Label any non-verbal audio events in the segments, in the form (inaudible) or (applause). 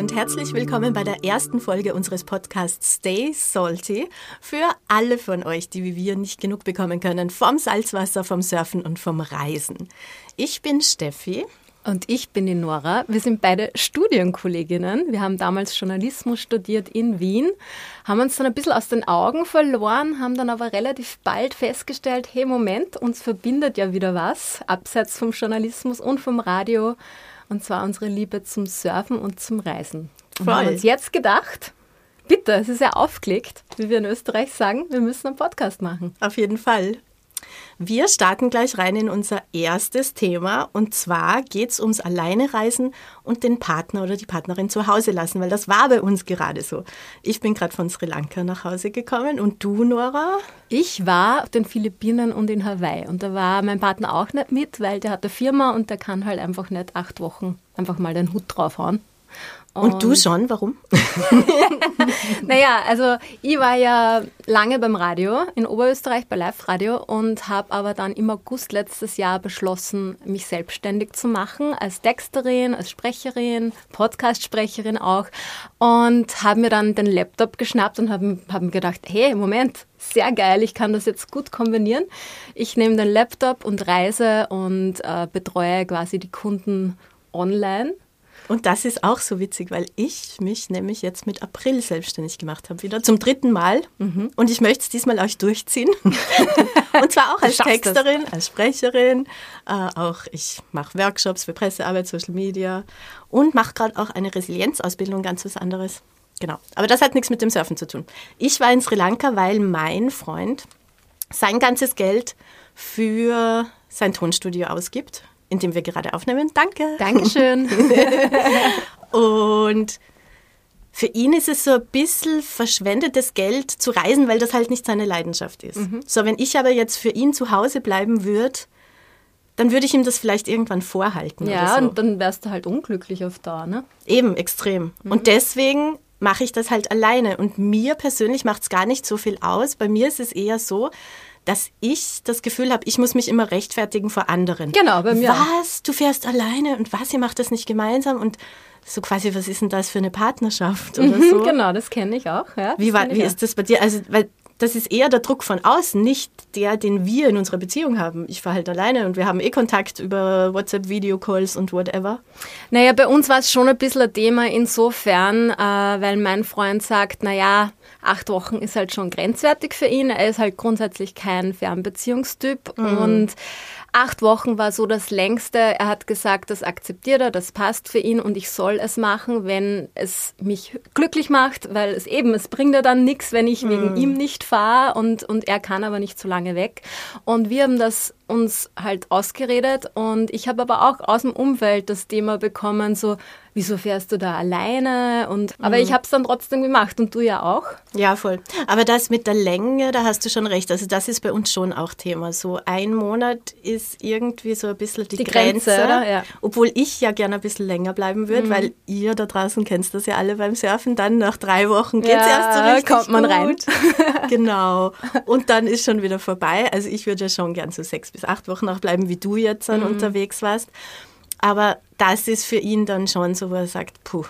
und herzlich willkommen bei der ersten Folge unseres Podcasts Stay Salty für alle von euch, die wie wir nicht genug bekommen können vom Salzwasser, vom Surfen und vom Reisen. Ich bin Steffi. Und ich bin die Nora. Wir sind beide Studienkolleginnen. Wir haben damals Journalismus studiert in Wien, haben uns dann ein bisschen aus den Augen verloren, haben dann aber relativ bald festgestellt, hey Moment, uns verbindet ja wieder was, abseits vom Journalismus und vom Radio, und zwar unsere Liebe zum Surfen und zum Reisen. Und Voll. haben uns jetzt gedacht, bitte, es ist ja aufgelegt, wie wir in Österreich sagen, wir müssen einen Podcast machen. Auf jeden Fall. Wir starten gleich rein in unser erstes Thema und zwar geht es ums Alleinereisen und den Partner oder die Partnerin zu Hause lassen, weil das war bei uns gerade so. Ich bin gerade von Sri Lanka nach Hause gekommen und du, Nora? Ich war auf den Philippinen und in Hawaii und da war mein Partner auch nicht mit, weil der hat eine Firma und der kann halt einfach nicht acht Wochen einfach mal den Hut draufhauen. Und du schon, warum? (laughs) Naja, also ich war ja lange beim Radio in Oberösterreich bei Live Radio und habe aber dann im August letztes Jahr beschlossen, mich selbstständig zu machen als Texterin, als Sprecherin, Podcast-Sprecherin auch und habe mir dann den Laptop geschnappt und habe hab mir gedacht, hey, Moment, sehr geil, ich kann das jetzt gut kombinieren. Ich nehme den Laptop und reise und äh, betreue quasi die Kunden online. Und das ist auch so witzig, weil ich mich nämlich jetzt mit April selbstständig gemacht habe, wieder zum dritten Mal. Und ich möchte es diesmal euch durchziehen. (laughs) Und zwar auch als. Texterin, als Sprecherin. Äh, auch ich mache Workshops für Pressearbeit, Social Media und mache gerade auch eine Resilienzausbildung, ganz was anderes. Genau. Aber das hat nichts mit dem Surfen zu tun. Ich war in Sri Lanka, weil mein Freund sein ganzes Geld für sein Tonstudio ausgibt, in dem wir gerade aufnehmen. Danke. Dankeschön. (laughs) Und für ihn ist es so ein bisschen verschwendetes Geld zu reisen, weil das halt nicht seine Leidenschaft ist. So, wenn ich aber jetzt für ihn zu Hause bleiben würde, dann würde ich ihm das vielleicht irgendwann vorhalten. Ja, so. und dann wärst du halt unglücklich auf da, ne? Eben, extrem. Und deswegen mache ich das halt alleine. Und mir persönlich macht es gar nicht so viel aus. Bei mir ist es eher so, dass ich das Gefühl habe, ich muss mich immer rechtfertigen vor anderen. Genau, bei mir. Was? Du fährst alleine und was? Ihr macht das nicht gemeinsam? Und so quasi, was ist denn das für eine Partnerschaft oder so? Genau, das kenne ich auch. Ja, Wie, war, wie auch. ist das bei dir? Also, weil das ist eher der Druck von außen, nicht der, den wir in unserer Beziehung haben. Ich fahre halt alleine und wir haben eh Kontakt über WhatsApp, Videocalls und whatever. Naja, bei uns war es schon ein bisschen ein Thema insofern, äh, weil mein Freund sagt, naja, acht Wochen ist halt schon grenzwertig für ihn. Er ist halt grundsätzlich kein Fernbeziehungstyp und acht Wochen war so das längste. Er hat gesagt, das akzeptiert er, das passt für ihn und ich soll es machen, wenn es mich glücklich macht, weil es eben, es bringt ja dann nichts, wenn ich wegen ihm nicht fahre und, und er kann aber nicht so lange weg. Und wir haben das uns halt ausgeredet und ich habe aber auch aus dem Umfeld das Thema bekommen, so, wieso fährst du da alleine? Und, aber ich habe es dann trotzdem gemacht und du ja auch. Ja, voll. Aber das mit der Länge, da hast du schon recht. Also das ist bei uns schon auch Thema. So ein Monat ist irgendwie so ein bisschen die, Die Grenze, oder? Ja. Obwohl ich ja gerne ein bisschen länger bleiben würde, weil ihr da draußen kennt das ja alle beim Surfen. Dann nach drei Wochen geht's Ja, erst so richtig kommt man gut. rein. genau. Und dann ist schon wieder vorbei. Also ich würde ja schon gern so sechs bis acht Wochen auch bleiben, wie du jetzt Mhm. dann unterwegs warst. Aber das ist für ihn dann schon so, wo er sagt, puh,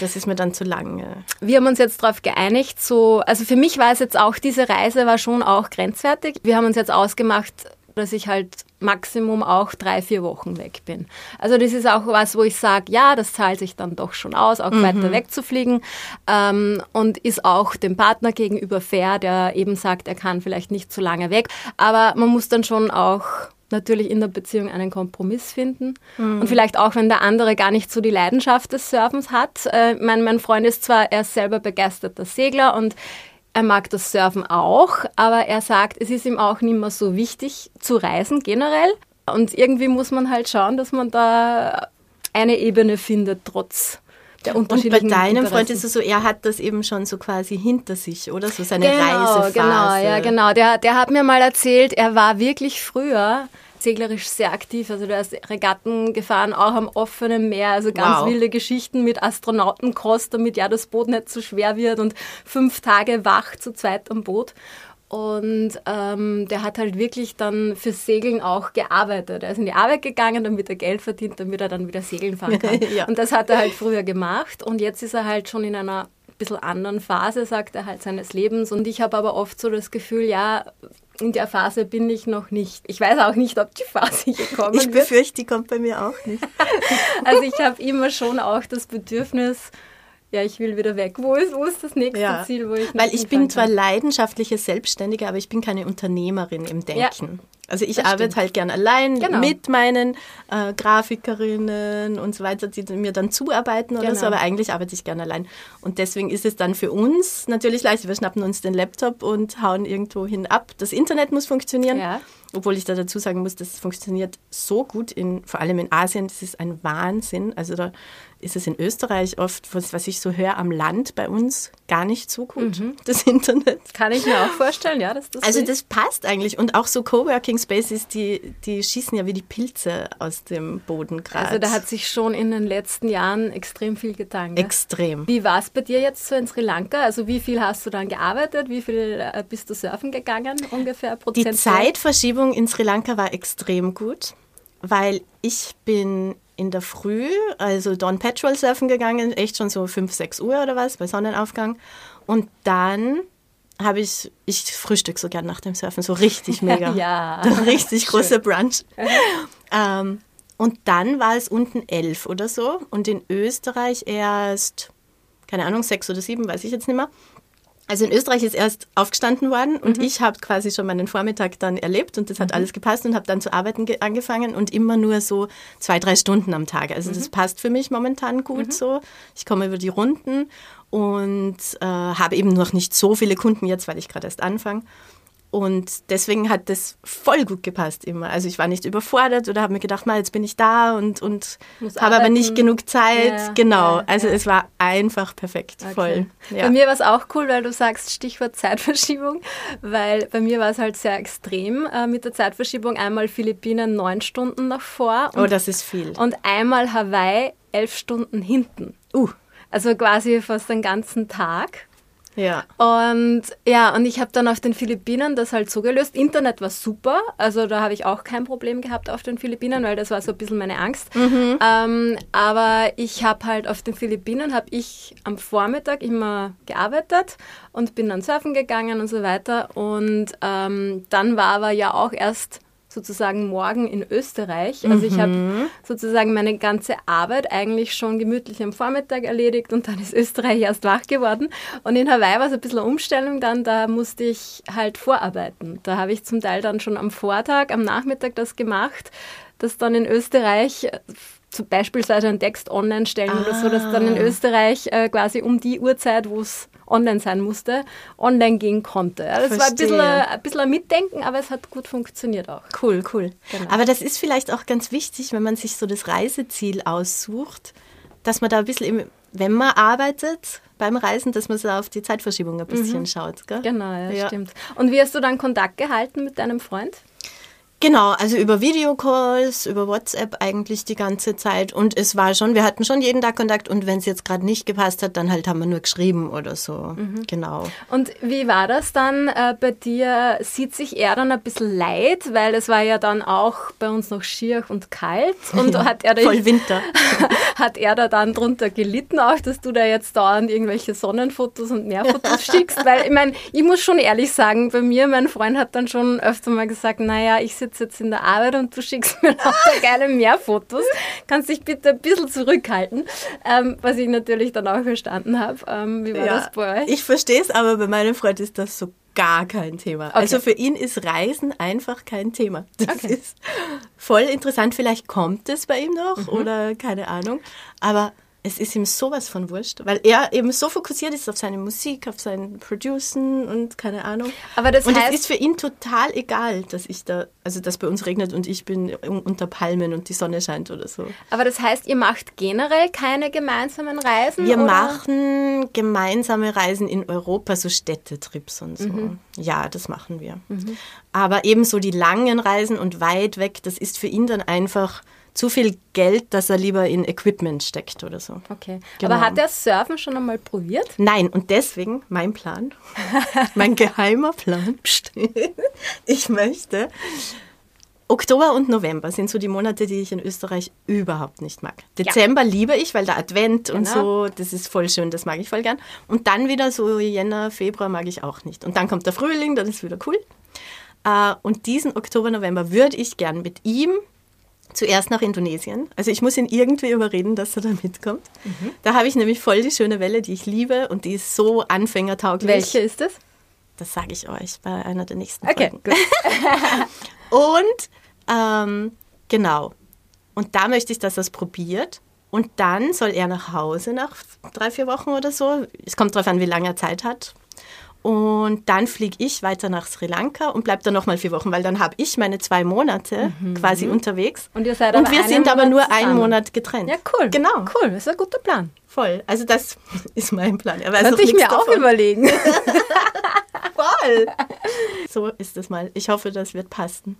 das ist mir dann zu lang. äh. Wir haben uns jetzt darauf geeinigt, so, also für mich war es jetzt auch, diese Reise war schon auch grenzwertig. Wir haben uns jetzt ausgemacht, dass ich halt Maximum auch drei, vier Wochen weg bin. Also das ist auch was, wo ich sage, ja, das zahlt sich dann doch schon aus, auch weiter wegzufliegen ähm, und ist auch dem Partner gegenüber fair, der eben sagt, er kann vielleicht nicht so lange weg. Aber man muss dann schon auch natürlich in der Beziehung einen Kompromiss finden. Und vielleicht auch, wenn der andere gar nicht so die Leidenschaft des Surfens hat. Äh, mein, mein Freund ist zwar, er ist selber begeisterter Segler und er mag das Surfen auch, aber er sagt, es ist ihm auch nicht mehr so wichtig zu reisen generell. Und irgendwie muss man halt schauen, dass man da eine Ebene findet, trotz der Und bei unterschiedlichen deinem Freund ist es so, er hat das eben schon so quasi hinter sich, oder? So seine genau, Reisephase. Genau, ja, genau. Der, der hat mir mal erzählt, er war wirklich früher seglerisch sehr aktiv. Also der ist Regatten gefahren, auch am offenen Meer. Also ganz Wow. wilde Geschichten mit Astronautenkost, damit ja das Boot nicht zu schwer wird und fünf Tage wach zu zweit am Boot. und ähm, der hat halt wirklich dann für Segeln auch gearbeitet. Er ist in die Arbeit gegangen, damit er Geld verdient, damit er dann wieder segeln fahren kann. (laughs) ja. Und das hat er halt früher gemacht und jetzt ist er halt schon in einer bisschen anderen Phase, sagt er halt, seines Lebens. Und ich habe aber oft so das Gefühl, ja, in der Phase bin ich noch nicht. Ich weiß auch nicht, ob die Phase gekommen ist. Ich befürchte, die kommt bei mir auch nicht. (laughs) also ich habe immer schon auch das Bedürfnis, ja, ich will wieder weg. Wo ist, wo ist das nächste ja. Ziel, wo ich Weil ich bin zwar leidenschaftliche Selbstständige, aber ich bin keine Unternehmerin im Denken. Ja. Also ich das arbeite stimmt. halt gern allein genau. mit meinen äh, Grafikerinnen und so weiter, die mir dann zuarbeiten oder genau. so, aber eigentlich arbeite ich gern allein. Und deswegen ist es dann für uns natürlich leicht. Wir schnappen uns den Laptop und hauen irgendwo hin ab. Das Internet muss funktionieren. Ja. Obwohl ich da dazu sagen muss, das funktioniert so gut, in, vor allem in Asien, das ist ein Wahnsinn. Also da ist es in Österreich oft, was, was ich so höre, am Land bei uns gar nicht so gut, mhm. das Internet. Kann ich mir auch vorstellen, ja. Dass das also das passt eigentlich. Und auch so Coworking Spaces, die, die schießen ja wie die Pilze aus dem Boden gerade. Also da hat sich schon in den letzten Jahren extrem viel getan. Gell? Extrem. Wie war es bei dir jetzt so in Sri Lanka? Also wie viel hast du dann gearbeitet? Wie viel äh, bist du surfen gegangen ungefähr? Die Zeitverschiebung in Sri Lanka war extrem gut, weil ich bin in der Früh, also Dawn Petrol surfen gegangen, echt schon so 5, 6 Uhr oder was, bei Sonnenaufgang. Und dann habe ich, ich frühstück so gern nach dem Surfen, so richtig (laughs) mega. ja. (laughs) Richtig großer Brunch. (laughs) ähm, und dann war es unten elf oder so und in Österreich erst, keine Ahnung, sechs oder sieben, weiß ich jetzt nicht mehr. Also in Österreich ist erst aufgestanden worden und mhm. ich habe quasi schon meinen Vormittag dann erlebt und das hat mhm. alles gepasst und habe dann zu arbeiten angefangen und immer nur so zwei, drei Stunden am Tag. Also mhm. das passt für mich momentan gut mhm. so. Ich komme über die Runden und äh, habe eben noch nicht so viele Kunden jetzt, weil ich gerade erst anfange. Und deswegen hat das voll gut gepasst immer. Also ich war nicht überfordert oder habe mir gedacht, mal jetzt bin ich da und, und habe aber nicht genug Zeit. Ja, genau. Ja, also ja. es war einfach perfekt. Okay. Voll. Bei mir war es auch cool, weil du sagst Stichwort (laughs) Zeitverschiebung, weil bei mir war es halt sehr extrem äh, mit der Zeitverschiebung. Einmal Philippinen neun Stunden nach vor. Und, oh, das ist viel. Und einmal Hawaii elf Stunden hinten. Uh. Also quasi fast den ganzen Tag. Ja. Und ja, und ich habe dann auf den Philippinen das halt so gelöst. Internet war super, also da habe ich auch kein Problem gehabt auf den Philippinen, weil das war so ein bisschen meine Angst. Mhm. Ähm, aber ich habe halt auf den Philippinen, habe ich am Vormittag immer gearbeitet und bin dann surfen gegangen und so weiter. Und ähm, dann war aber ja auch erst sozusagen morgen in Österreich. Also ich habe mhm. sozusagen meine ganze Arbeit eigentlich schon gemütlich am Vormittag erledigt und dann ist Österreich erst wach geworden. Und in Hawaii war es ein bisschen eine Umstellung dann, da musste ich halt vorarbeiten. Da habe ich zum Teil dann schon am Vortag, am Nachmittag das gemacht, dass dann in Österreich zum beispielsweise einen Text online stellen ah. oder so, dass dann in ah. Österreich äh, quasi um die Uhrzeit, wo es online sein musste, online gehen konnte. Ja, das Verstehe. war ein bisschen, ein, bisschen ein Mitdenken, aber es hat gut funktioniert auch. Cool, cool. Genau. Aber das ist vielleicht auch ganz wichtig, wenn man sich so das Reiseziel aussucht, dass man da ein bisschen, im, wenn man arbeitet, beim Reisen, dass man so auf die Zeitverschiebung ein bisschen mhm. schaut. Gell? Genau, ja, ja, stimmt. Und wie hast du dann Kontakt gehalten mit deinem Freund? Genau, also über Videocalls, über WhatsApp eigentlich die ganze Zeit. Und es war schon, wir hatten schon jeden Tag Kontakt und wenn es jetzt gerade nicht gepasst hat, dann halt haben wir nur geschrieben oder so. Mhm. Genau. Und wie war das dann äh, bei dir? Sieht sich er dann ein bisschen leid, weil es war ja dann auch bei uns noch schier und kalt. (laughs) Und ja, hat er da voll (laughs) Winter. hat er da dann drunter gelitten auch, dass du da jetzt dauernd irgendwelche Sonnenfotos und Meerfotos (laughs) schickst? Weil ich meine, ich muss schon ehrlich sagen, bei mir, mein Freund hat dann schon öfter mal gesagt, naja, ich sitze sitze jetzt in der Arbeit und du schickst (laughs) mir lauter geile Meerfotos. Kannst dich bitte ein bisschen zurückhalten, ähm, was ich natürlich dann auch verstanden habe. Ähm, wie war ja, das bei euch? Ich verstehe es, aber bei meinem Freund ist das so gar kein Thema. Okay. Also für ihn ist Reisen einfach kein Thema. Das okay. ist voll interessant. Vielleicht kommt es bei ihm noch mhm. oder keine Ahnung. Aber es ist ihm sowas von wurscht, weil er eben so fokussiert ist auf seine Musik, auf sein Producen und keine Ahnung. Aber das und heißt, es ist für ihn total egal, dass ich da, also dass bei uns regnet und ich bin unter Palmen und die Sonne scheint oder so. Aber das heißt, ihr macht generell keine gemeinsamen Reisen? Wir oder? machen gemeinsame Reisen in Europa, so Städtetrips und so. Mhm. Ja, das machen wir. Mhm. Aber eben so die langen Reisen und weit weg, das ist für ihn dann einfach zu viel Geld, dass er lieber in Equipment steckt oder so. Okay. Genau. Aber hat er Surfen schon einmal probiert? Nein, und deswegen mein Plan, (laughs) mein geheimer Plan, pst, ich möchte. Oktober und November sind so die Monate, die ich in Österreich überhaupt nicht mag. Dezember liebe ich, weil der Advent und Genau. so, das ist voll schön, das mag ich voll gern. Und dann wieder so Jänner, Februar mag ich auch nicht. Und dann kommt der Frühling, dann ist wieder cool. Äh, Und diesen Oktober, November würde ich gern mit ihm zuerst nach Indonesien. Also ich muss ihn irgendwie überreden, dass er da mitkommt. Mhm. Da habe ich nämlich voll die schöne Welle, die ich liebe und die ist so anfängertauglich. Welche ist es? Das sage ich euch bei einer der nächsten Okay, Folgen. gut. (laughs) Und ähm, genau. Und da möchte ich, dass er es probiert. Und dann soll er nach Hause nach drei, vier Wochen oder so. Es kommt darauf an, wie lange er Zeit hat. Und dann fliege ich weiter nach Sri Lanka und bleibe da nochmal vier Wochen, weil dann habe ich meine zwei Monate quasi unterwegs. Mhm. Und ihr seid Und wir einen sind aber nur einen zusammen. Monat getrennt. Ja, cool. Genau. Cool, das ist ein guter Plan. Voll. Also das (laughs) ist mein Plan. Er weiß Könnte ich mir auch davon. überlegen. (laughs) Voll. So ist es mal. Ich hoffe, das wird passen.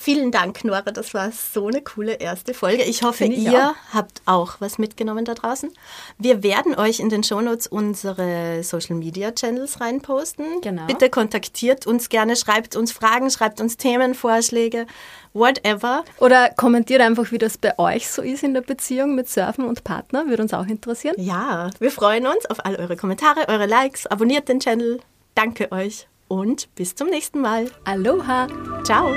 Vielen Dank, Nora. Das war so eine coole erste Folge. Ich hoffe, ich ihr auch. habt auch was mitgenommen da draußen. Wir werden euch in den Shownotes unsere Social Media Channels reinposten. Genau. Bitte kontaktiert uns gerne, schreibt uns Fragen, schreibt uns Themenvorschläge, whatever. Oder kommentiert einfach, wie das bei euch so ist in der Beziehung mit Surfen und Partner. Würde uns auch interessieren. Ja, wir freuen uns auf all eure Kommentare, eure Likes. Abonniert den Channel. Danke euch und bis zum nächsten Mal. Aloha! Ciao.